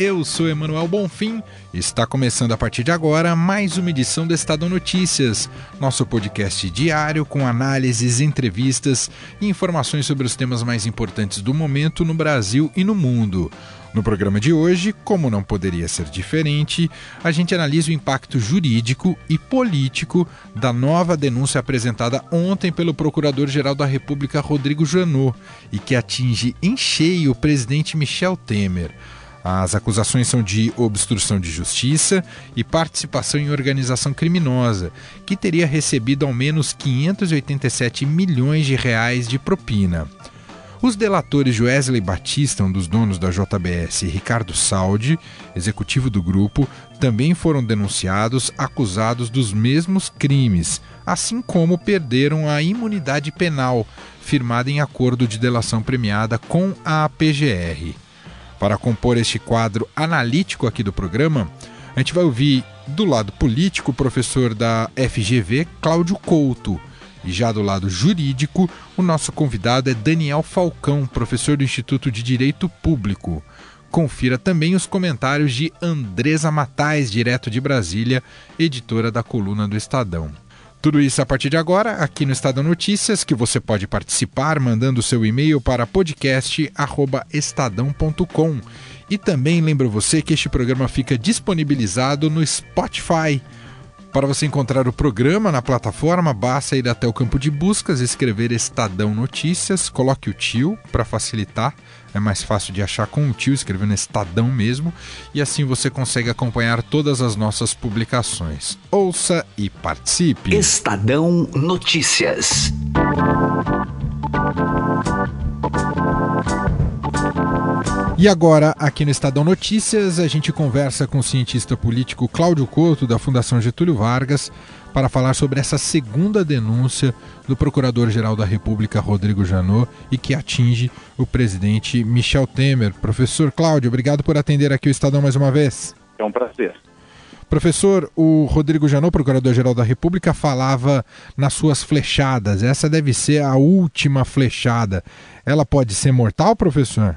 Eu sou Emanuel Bonfim está começando a partir de agora mais uma edição do Estado Notícias, nosso podcast diário com análises, entrevistas e informações sobre os temas mais importantes do momento no Brasil e no mundo. No programa de hoje, como não poderia ser diferente, a gente analisa o impacto jurídico e político da nova denúncia apresentada ontem pelo Procurador-Geral da República, Rodrigo Janot, e que atinge em cheio o presidente Michel Temer. As acusações são de obstrução de justiça e participação em organização criminosa, que teria recebido ao menos 587 milhões de reais de propina. Os delatores Wesley Batista, um dos donos da JBS, e Ricardo Saldi, executivo do grupo, também foram denunciados, acusados dos mesmos crimes, assim como perderam a imunidade penal, firmada em acordo de delação premiada com a PGR. Para compor este quadro analítico aqui do programa, a gente vai ouvir do lado político o professor da FGV, Cláudio Couto e já do lado jurídico, o nosso convidado é Daniel Falcão, professor do Instituto de Direito Público. Confira também os comentários de Andresa Matais, direto de Brasília, editora da coluna do Estadão. Tudo isso a partir de agora, aqui no Estadão Notícias, que você pode participar mandando seu e-mail para podcast.estadão.com. E também lembro você que este programa fica disponibilizado no Spotify. Para você encontrar o programa na plataforma, basta ir até o campo de buscas, escrever Estadão Notícias, coloque o tio para facilitar. É mais fácil de achar com o tio, escrevendo Estadão mesmo, e assim você consegue acompanhar todas as nossas publicações. Ouça e participe. Estadão Notícias. E agora, aqui no Estadão Notícias, a gente conversa com o cientista político Cláudio Couto, da Fundação Getúlio Vargas, para falar sobre essa segunda denúncia do Procurador-Geral da República, Rodrigo Janot, e que atinge o presidente Michel Temer. Professor Cláudio, obrigado por atender aqui o Estadão mais uma vez. É um prazer. Professor, o Rodrigo Janot, Procurador-Geral da República, falava nas suas flechadas. Essa deve ser a última flechada. Ela pode ser mortal, professor?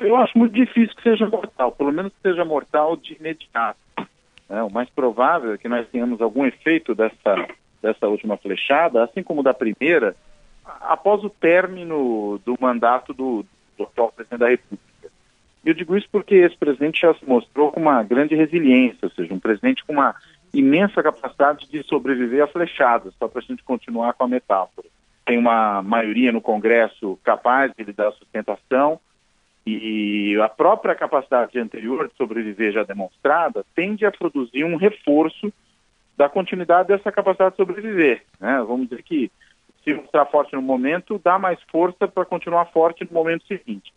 Eu acho muito difícil que seja mortal, pelo menos que seja mortal de imediato. É, o mais provável é que nós tenhamos algum efeito dessa, dessa última flechada, assim como da primeira, após o término do mandato do, do atual presidente da República. Eu digo isso porque esse presidente já se mostrou com uma grande resiliência, ou seja, um presidente com uma imensa capacidade de sobreviver a flechadas, só para a gente continuar com a metáfora. Tem uma maioria no Congresso capaz de lhe dar sustentação, e a própria capacidade anterior de sobreviver já demonstrada tende a produzir um reforço da continuidade dessa capacidade de sobreviver. Né? Vamos dizer que se mostrar forte no momento, dá mais força para continuar forte no momento seguinte.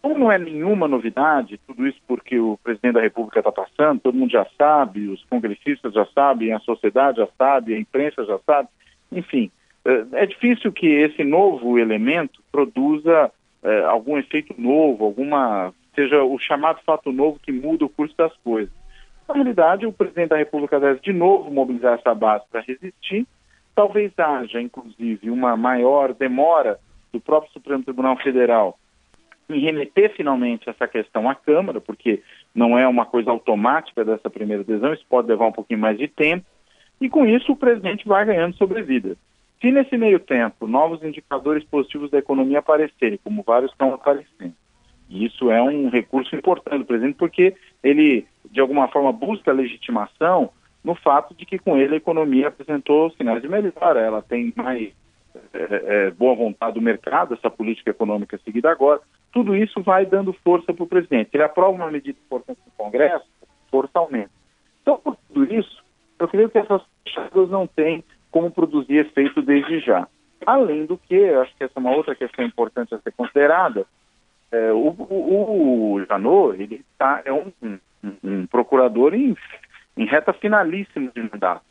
Como não é nenhuma novidade, tudo isso porque o presidente da República está passando, todo mundo já sabe, os congressistas já sabem, a sociedade já sabe, a imprensa já sabe, enfim, é, é difícil que esse novo elemento produza é, algum efeito novo, alguma seja o chamado fato novo que muda o curso das coisas. Na realidade, o presidente da República deve de novo mobilizar essa base para resistir. Talvez haja, inclusive, uma maior demora do próprio Supremo Tribunal Federal em remeter finalmente essa questão à Câmara, porque não é uma coisa automática dessa primeira decisão, isso pode levar um pouquinho mais de tempo, e com isso o presidente vai ganhando sobrevida. Se nesse meio tempo novos indicadores positivos da economia aparecerem, como vários estão aparecendo, e isso é um recurso importante do presidente, porque ele, de alguma forma, busca legitimação no fato de que com ele a economia apresentou sinais de melhora, ela tem mais é, é, boa vontade do mercado, essa política econômica seguida agora, tudo isso vai dando força para o presidente. Ele aprova uma medida importante no Congresso, força aumenta. Então, por tudo isso, eu creio que essas pessoas não têm como produzir efeito desde já. Além do que, acho que essa é uma outra questão importante a ser considerada, é, o, o, o Janot, ele tá, é um, um, um procurador em, em, reta finalíssima de mandato.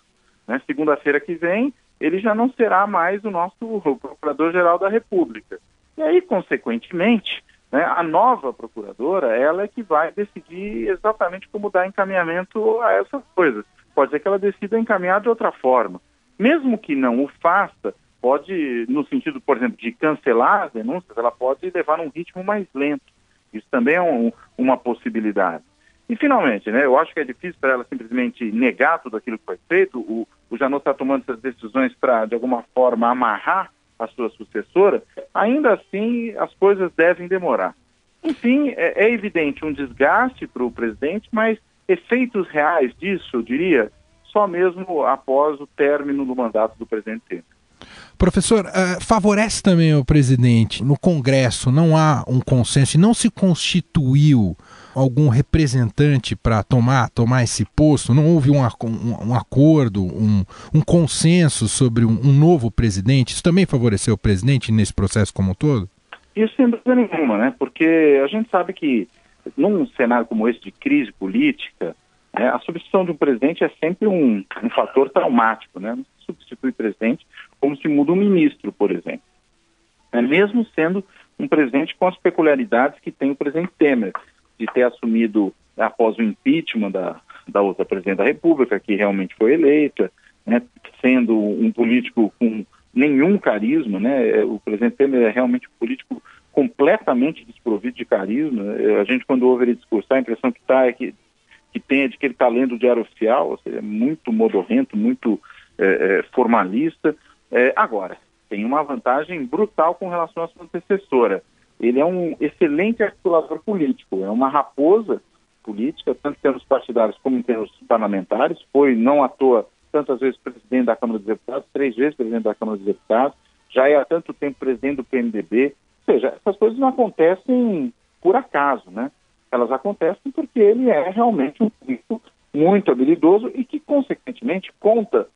Né? Segunda-feira que vem, ele já não será mais o nosso Procurador-Geral da República. E aí, consequentemente, né, a nova procuradora, ela é que vai decidir exatamente como dar encaminhamento a essas coisas. Pode ser que ela decida encaminhar de outra forma. Mesmo que não o faça, pode, no sentido, por exemplo, de cancelar as denúncias, ela pode levar num ritmo mais lento. Isso também é um, uma possibilidade. E, finalmente, né, eu acho que é difícil para ela simplesmente negar tudo aquilo que foi feito. O, o Janot está tomando essas decisões para, de alguma forma, amarrar a sua sucessora. Ainda assim, as coisas devem demorar. Enfim, é, é evidente um desgaste para o presidente, mas efeitos reais disso, eu diria, só mesmo após o término do mandato do presidente Temer. Professor, uh, favorece também o presidente. No Congresso não há um consenso e não se constituiu algum representante para tomar, tomar esse posto? Não houve um, um, um acordo, um, um, consenso sobre um, um, novo presidente? Isso também favoreceu o presidente nesse processo como um todo? Isso sem dúvida nenhuma, né? Porque a gente sabe que num cenário como esse de crise política, né, a substituição de um presidente é sempre um, um fator traumático, né? Não se substitui presidente como se muda um ministro, por exemplo. É, mesmo sendo um presidente com as peculiaridades que tem o presidente Temer, de ter assumido após o impeachment da, da outra presidente da República, que realmente foi eleita, né, sendo um político com nenhum carisma, né, é, o presidente Temer é realmente um político completamente desprovido de carisma. É, a gente, quando ouve ele discursar, a impressão que, tá é que, que tem é de que ele está lendo o Diário Oficial, ou seja, é muito modorrento, muito é, é, formalista. É, agora, tem uma vantagem brutal com relação à sua antecessora. Ele é um excelente articulador político, é uma raposa política, tanto em termos partidários como em termos parlamentares. Foi, não à toa, tantas vezes presidente da Câmara dos Deputados, três vezes presidente da Câmara dos Deputados, já é há tanto tempo presidente do PMDB. Ou seja, essas coisas não acontecem por acaso, né? Elas acontecem porque ele é realmente um político muito habilidoso e que, consequentemente, conta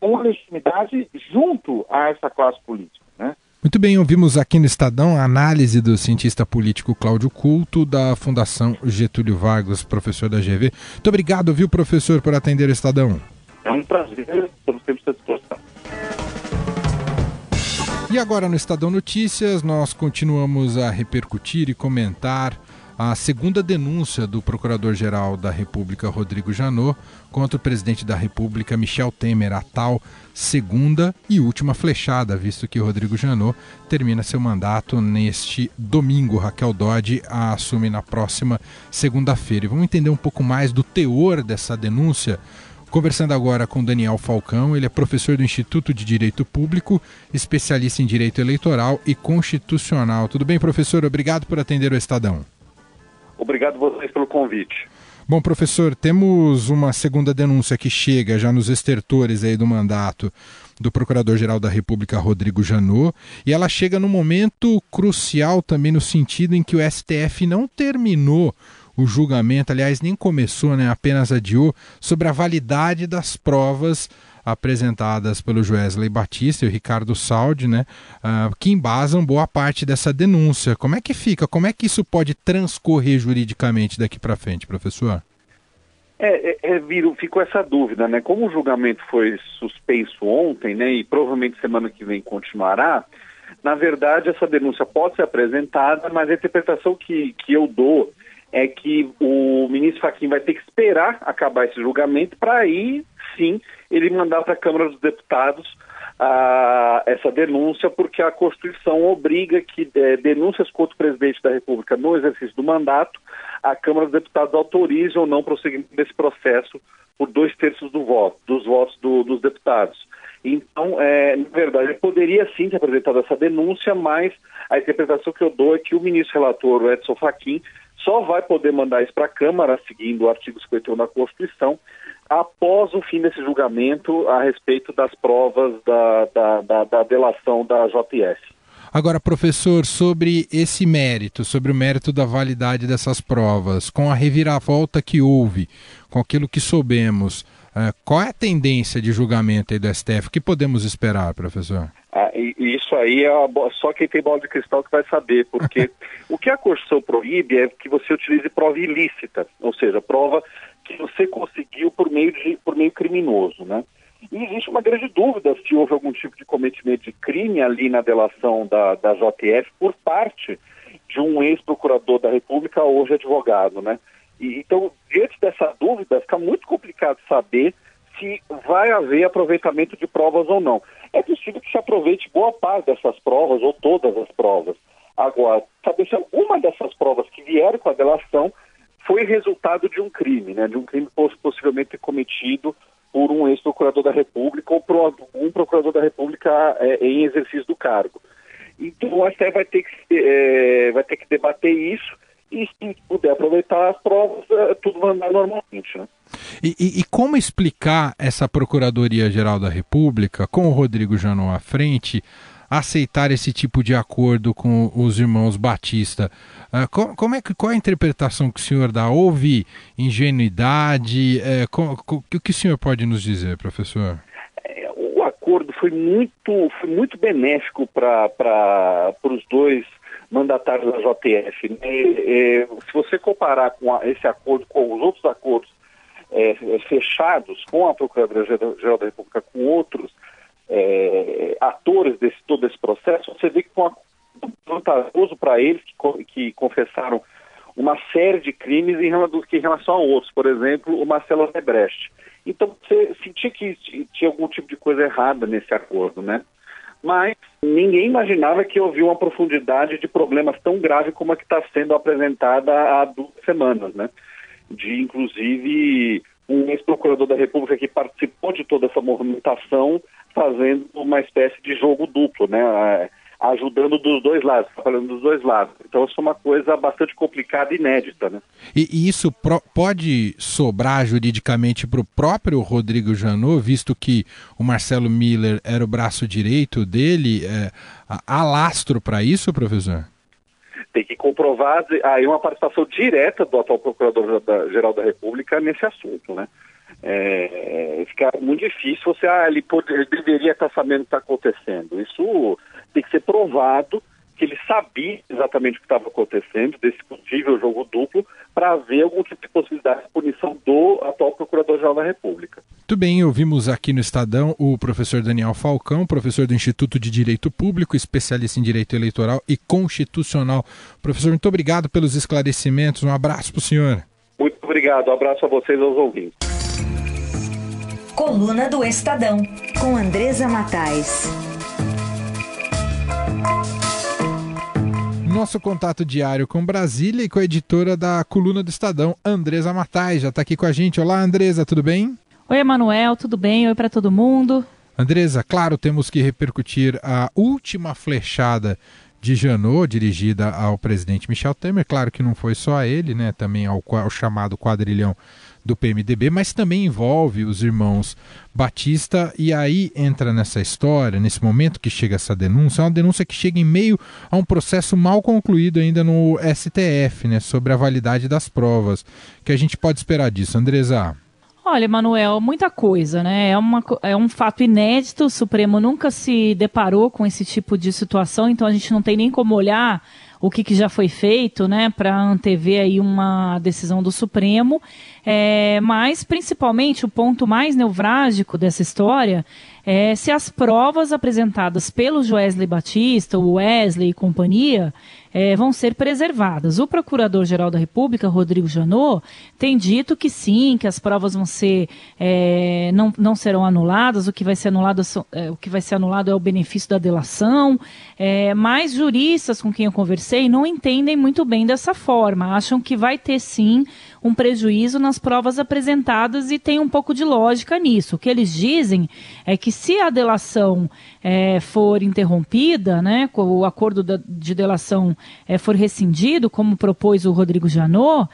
com a legitimidade junto a essa classe política. Né? Muito bem, ouvimos aqui no Estadão a análise do cientista político Cláudio Culto, da Fundação Getúlio Vargas, professor da GV. Muito obrigado, viu, professor, por atender o Estadão. É um prazer, estamos sempre à disposição. E agora no Estadão Notícias, nós continuamos a repercutir e comentar a segunda denúncia do Procurador-Geral da República, Rodrigo Janot, contra o presidente da República, Michel Temer, a tal segunda e última flechada, visto que Rodrigo Janot termina seu mandato neste domingo. Raquel Dodge a assume na próxima segunda-feira. E vamos entender um pouco mais do teor dessa denúncia. Conversando agora com Daniel Falcão, ele é professor do Instituto de Direito Público, especialista em Direito Eleitoral e Constitucional. Tudo bem, professor? Obrigado por atender o Estadão. Obrigado vocês pelo convite. Bom, professor, temos uma segunda denúncia que chega já nos estertores aí do mandato do Procurador-Geral da República, Rodrigo Janot, e ela chega num momento crucial também no sentido em que o STF não terminou o julgamento, aliás, nem começou, né, apenas adiou, sobre a validade das provas apresentadas pelo Joesley Batista e o Ricardo Saldi, né, uh, que embasam boa parte dessa denúncia. Como é que fica? Como é que isso pode transcorrer juridicamente daqui para frente, professor? É, é, é, ficou essa dúvida, né? Como o julgamento foi suspenso ontem, né, e provavelmente semana que vem continuará, na verdade essa denúncia pode ser apresentada, mas a interpretação que, que eu dou é que o ministro Fachin vai ter que esperar acabar esse julgamento para aí sim ele mandar para a Câmara dos Deputados ah, essa denúncia, porque a Constituição obriga que é, denúncias contra o presidente da República no exercício do mandato, a Câmara dos Deputados autorize ou não prosseguimento desse processo por dois terços do voto, dos votos do, dos deputados. Então, é, na verdade, poderia sim ter apresentado essa denúncia, mas a interpretação que eu dou é que o ministro relator, Edson Fachin, só vai poder mandar isso para a Câmara, seguindo o artigo 51 da Constituição, após o fim desse julgamento a respeito das provas da, da, da, da delação da JS. Agora, professor, sobre esse mérito, sobre o mérito da validade dessas provas, com a reviravolta que houve, com aquilo que soubemos, qual é a tendência de julgamento aí do STF? O que podemos esperar, professor? Ah, isso aí é só quem tem bola de cristal que vai saber, porque o que a Constituição proíbe é que você utilize prova ilícita, ou seja, prova que você conseguiu por meio, de, por meio criminoso, né? E existe uma grande dúvida se houve algum tipo de cometimento de crime ali na delação da, da JF por parte de um ex-procurador da República, hoje advogado, né? E, então, diante dessa dúvida, fica muito complicado saber se vai haver aproveitamento de provas ou não. É possível que se aproveite boa parte dessas provas ou todas as provas. Agora, saber se alguma dessas provas que vieram com a delação foi resultado de um crime, né? De um crime possivelmente cometido por um ex-procurador da República ou por um procurador da República é, em exercício do cargo. Então, o STF vai ter que, é, vai ter que debater isso e se puder aproveitar as provas, é, tudo vai andar normalmente. Né? E, e, e, como explicar essa Procuradoria-Geral da República, com o Rodrigo Janot à frente, aceitar esse tipo de acordo com os irmãos Batista? Uh, como é que, qual é a interpretação que o senhor dá? Houve ingenuidade? Uh, o que o senhor pode nos dizer, professor? É, o acordo foi muito, foi muito benéfico para os dois mandatários da JTF. Né? É, se você comparar com a, esse acordo com os outros acordos é, fechados com a Procuradoria-Geral da República, com outros é, atores desse todo esse processo, você vê que foi vantajoso para eles que, que, confessaram uma série de crimes em relação, em relação a outros, por exemplo, o Marcelo Odebrecht. Então você sentia que tinha algum tipo de coisa errada nesse acordo, né? Mas ninguém imaginava que havia uma profundidade de problemas tão grave como a que está sendo apresentada há duas semanas, né? De, inclusive, um ex-procurador da República que participou de toda essa movimentação fazendo uma espécie de jogo duplo, né? Ajudando dos dois lados, falando dos dois lados. Então isso é uma coisa bastante complicada e inédita. Né? E, e isso pode sobrar juridicamente para o próprio Rodrigo Janot, visto que o Marcelo Miller era o braço direito dele? É, há lastro para isso, professor? Tem que comprovar aí uma participação direta do atual Procurador-Geral da República nesse assunto, né? É, fica muito difícil você, ah, ele, pode, ele deveria estar sabendo o que está acontecendo. Isso tem que ser provado que ele sabia exatamente o que estava acontecendo, desse possível jogo duplo, para haver algum tipo de possibilidade de punição do atual Procurador-Geral da República. Muito bem, ouvimos aqui no Estadão o professor Daniel Falcão, professor do Instituto de Direito Público, especialista em Direito Eleitoral e Constitucional. Professor, muito obrigado pelos esclarecimentos, um abraço para o senhor. Muito obrigado, um abraço a vocês e aos ouvintes. Coluna do Estadão, com Andresa Matais. Nosso contato diário com Brasília e com a editora da coluna do Estadão, Andresa Matais, já está aqui com a gente. Olá, Andresa, tudo bem? Oi, Emanuel, tudo bem? Oi para todo mundo. Andresa, claro, temos que repercutir a última flechada de Janot, dirigida ao presidente Michel Temer. Claro que não foi só a ele, né? Também ao, ao chamado quadrilhão do PMDB, mas também envolve os irmãos Batista e aí entra nessa história, nesse momento que chega essa denúncia, é uma denúncia que chega em meio a um processo mal concluído ainda no STF, né, sobre a validade das provas. que a gente pode esperar disso, Andresa? Olha, Manuel, muita coisa, né? É, uma, é um fato inédito, o Supremo nunca se deparou com esse tipo de situação, então a gente não tem nem como olhar o que, que já foi feito, né, para antever aí uma decisão do Supremo. É, mas, principalmente, o ponto mais nevrálgico dessa história é se as provas apresentadas pelo Wesley Batista, o Wesley e companhia, é, vão ser preservadas. O Procurador-Geral da República, Rodrigo Janot, tem dito que sim, que as provas vão ser é, não, não serão anuladas. O que vai ser anulado é, o que vai ser anulado é o benefício da delação. É, mas juristas com quem eu conversei não entendem muito bem dessa forma. Acham que vai ter sim um prejuízo nas provas apresentadas e tem um pouco de lógica nisso. O que eles dizem é que se a delação é, for interrompida, né, o acordo de delação é, for rescindido, como propôs o Rodrigo Janot,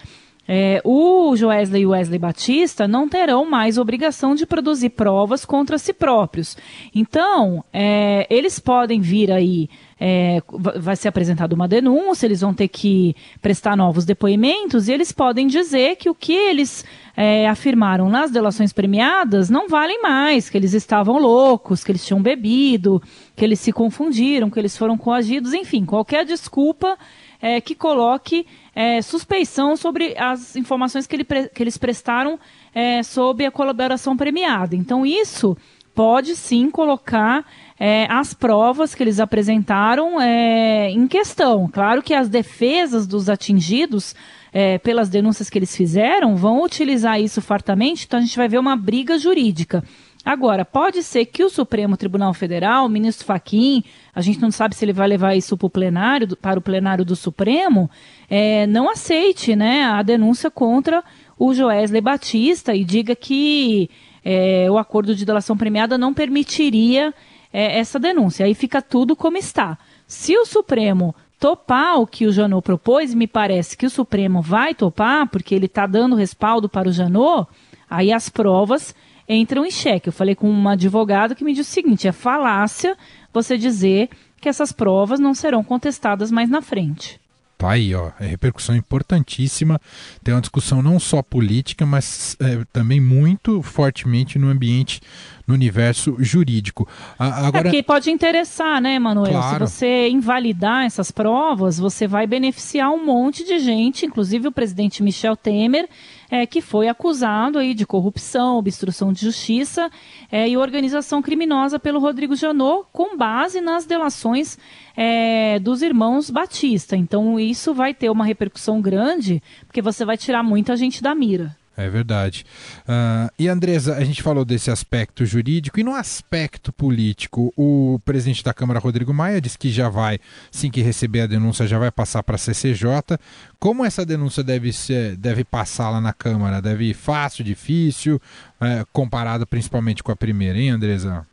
é, o Joesley e Wesley Batista não terão mais obrigação de produzir provas contra si próprios. Então, é, eles podem vir aí, é, vai ser apresentada uma denúncia, eles vão ter que prestar novos depoimentos e eles podem dizer que o que eles é, afirmaram nas delações premiadas não valem mais, que eles estavam loucos, que eles tinham bebido, que eles se confundiram, que eles foram coagidos, enfim, qualquer desculpa é, que coloque é, suspeição sobre as informações que, ele, que eles prestaram é, sobre a colaboração premiada. Então, isso pode sim colocar é, as provas que eles apresentaram é, em questão. Claro que as defesas dos atingidos é, pelas denúncias que eles fizeram vão utilizar isso fartamente, então a gente vai ver uma briga jurídica. Agora, pode ser que o Supremo Tribunal Federal, o ministro Faquim, a gente não sabe se ele vai levar isso para o plenário, para o plenário do Supremo, é, não aceite né, a denúncia contra o Joesley Batista e diga que é, o acordo de delação premiada não permitiria é, essa denúncia. Aí fica tudo como está. Se o Supremo topar o que o Janot propôs, me parece que o Supremo vai topar, porque ele está dando respaldo para o Janot, aí as provas entram em xeque. Eu falei com uma advogada que me disse o seguinte: é falácia você dizer que essas provas não serão contestadas mais na frente. Tá aí, ó, é repercussão importantíssima. Tem uma discussão não só política, mas é, também muito fortemente no ambiente, no universo jurídico. A, agora... É que pode interessar, né, Manuel? Claro. Se você invalidar essas provas, você vai beneficiar um monte de gente, inclusive o presidente Michel Temer, é, que foi acusado aí de corrupção, obstrução de justiça é, e organização criminosa pelo Rodrigo Janot, com base nas delações é, dos irmãos Batista. Então isso vai ter uma repercussão grande, porque você vai tirar muita gente da mira. É verdade. Uh, e Andresa, a gente falou desse aspecto jurídico e no aspecto político, o presidente da Câmara, Rodrigo Maia, disse que já vai, assim que receber a denúncia, já vai passar para a CCJ. Como essa denúncia deve, deve passar lá na Câmara? Deve ir fácil, difícil, é, comparado principalmente com a primeira, hein, Andresa?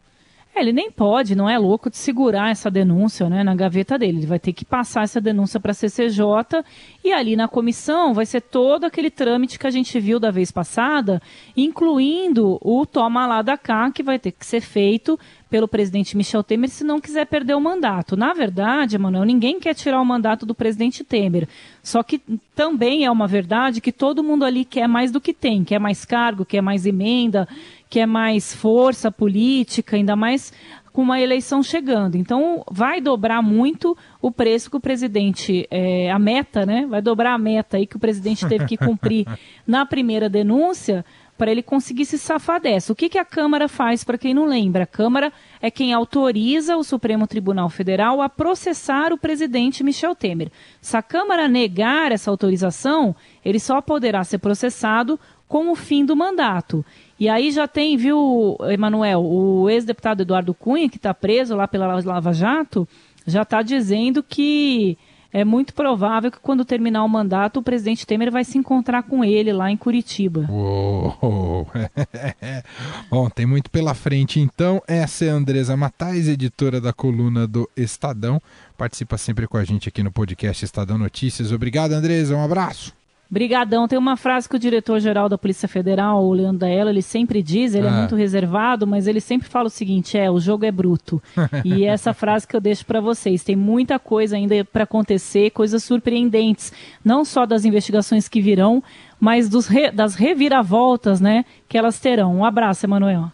É, ele nem pode, não é louco, de segurar essa denúncia né, na gaveta dele. Ele vai ter que passar essa denúncia para a CCJ e ali na comissão vai ser todo aquele trâmite que a gente viu da vez passada, incluindo o toma lá da cá, que vai ter que ser feito pelo presidente Michel Temer se não quiser perder o mandato. Na verdade, Emanuel, ninguém quer tirar o mandato do presidente Temer. Só que também é uma verdade que todo mundo ali quer mais do que tem, quer mais cargo, quer mais emenda, quer mais força política, ainda mais com uma eleição chegando. Então, vai dobrar muito o preço que o presidente, é, a meta, né? Vai dobrar a meta aí que o presidente teve que cumprir na primeira denúncia para ele conseguir se safar dessa. O que, que a Câmara faz, para quem não lembra? A Câmara é quem autoriza o Supremo Tribunal Federal a processar o presidente Michel Temer. Se a Câmara negar essa autorização, ele só poderá ser processado com o fim do mandato. E aí já tem, viu, Emanuel, o ex-deputado Eduardo Cunha, que está preso lá pela Lava Jato, já está dizendo que é muito provável que quando terminar o mandato o presidente Temer vai se encontrar com ele lá em Curitiba. Uou. Bom, tem muito pela frente então. Essa é a Andresa Matais, editora da coluna do Estadão. Participa sempre com a gente aqui no podcast Estadão Notícias. Obrigado, Andresa. Um abraço. Brigadão. Tem uma frase que o diretor-geral da Polícia Federal, o Leandro Daella, ele sempre diz, ele é ah. é muito reservado, mas ele sempre fala o seguinte, é, o jogo é bruto. e essa frase que eu deixo para vocês. Tem muita coisa ainda para acontecer, coisas surpreendentes, não só das investigações que virão, mas re, das reviravoltas, né, que elas terão. Um abraço, Emanuel.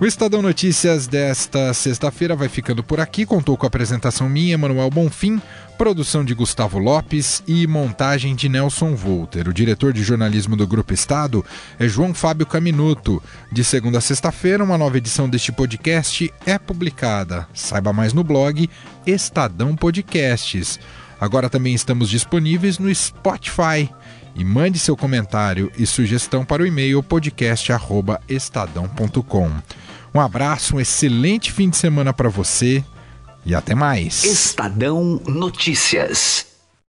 O Estadão Notícias desta sexta-feira vai ficando por aqui. Contou com a apresentação minha, Manuel Bonfim, produção de Gustavo Lopes e montagem de Nelson Volter. O diretor de jornalismo do Grupo Estado é João Fábio Caminuto. De segunda a sexta-feira, uma nova edição deste podcast é publicada. Saiba mais no blog Estadão Podcasts. Agora também estamos disponíveis no Spotify. E mande seu comentário e sugestão para o e-mail podcast@estadão.com. Um abraço, um excelente fim de semana para você e até mais. Estadão Notícias.